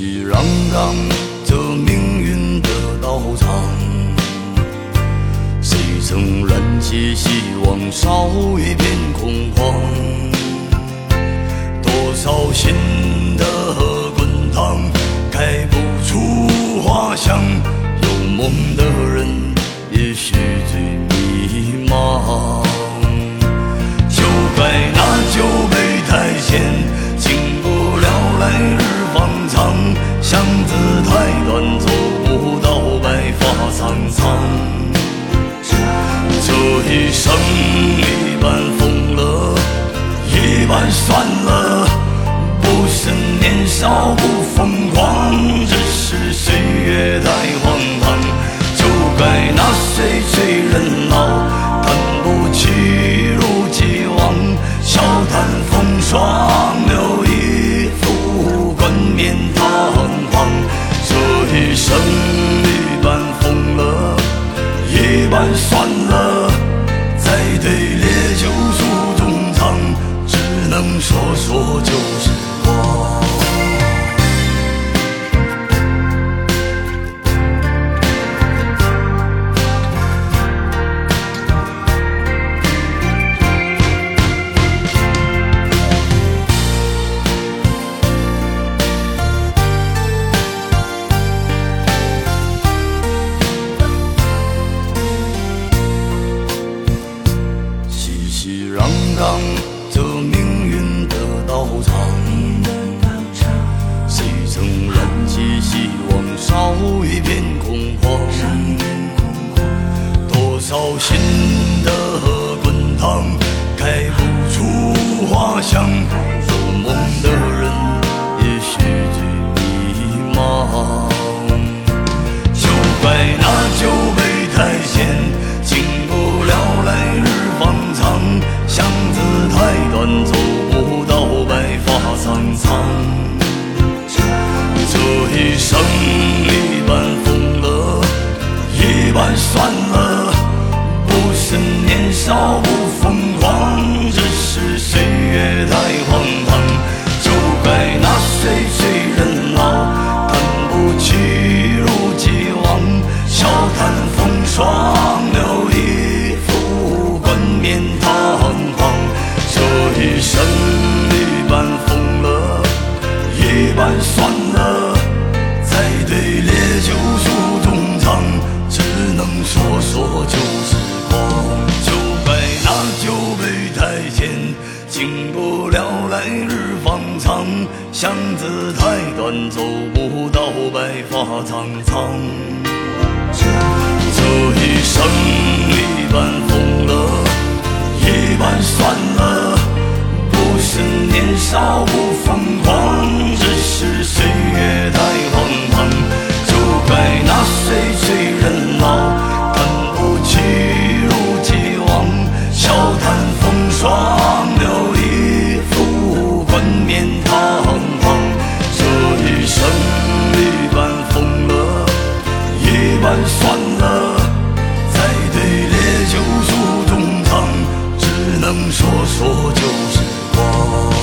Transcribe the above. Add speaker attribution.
Speaker 1: 熙攘攘这命运的道场，谁曾燃起希望，烧一片空旷？多少心的滚烫，开不出花香。有梦的人，也许最迷茫。巷子太短，走不到白发苍苍。这一生一半疯了，一半算了。不是年少不疯狂，只是岁月太荒命运的道场，谁曾燃起希望，烧一片空荒？多少心的滚烫，开不出花香。有梦的人，也许最迷茫。就怪那酒杯太浅，走不到白发苍苍。这一生一半疯了，一半算了。不是年少不疯狂，只是岁月太荒唐。长。巷子太短，走不到白发苍苍。这一生说说旧时光。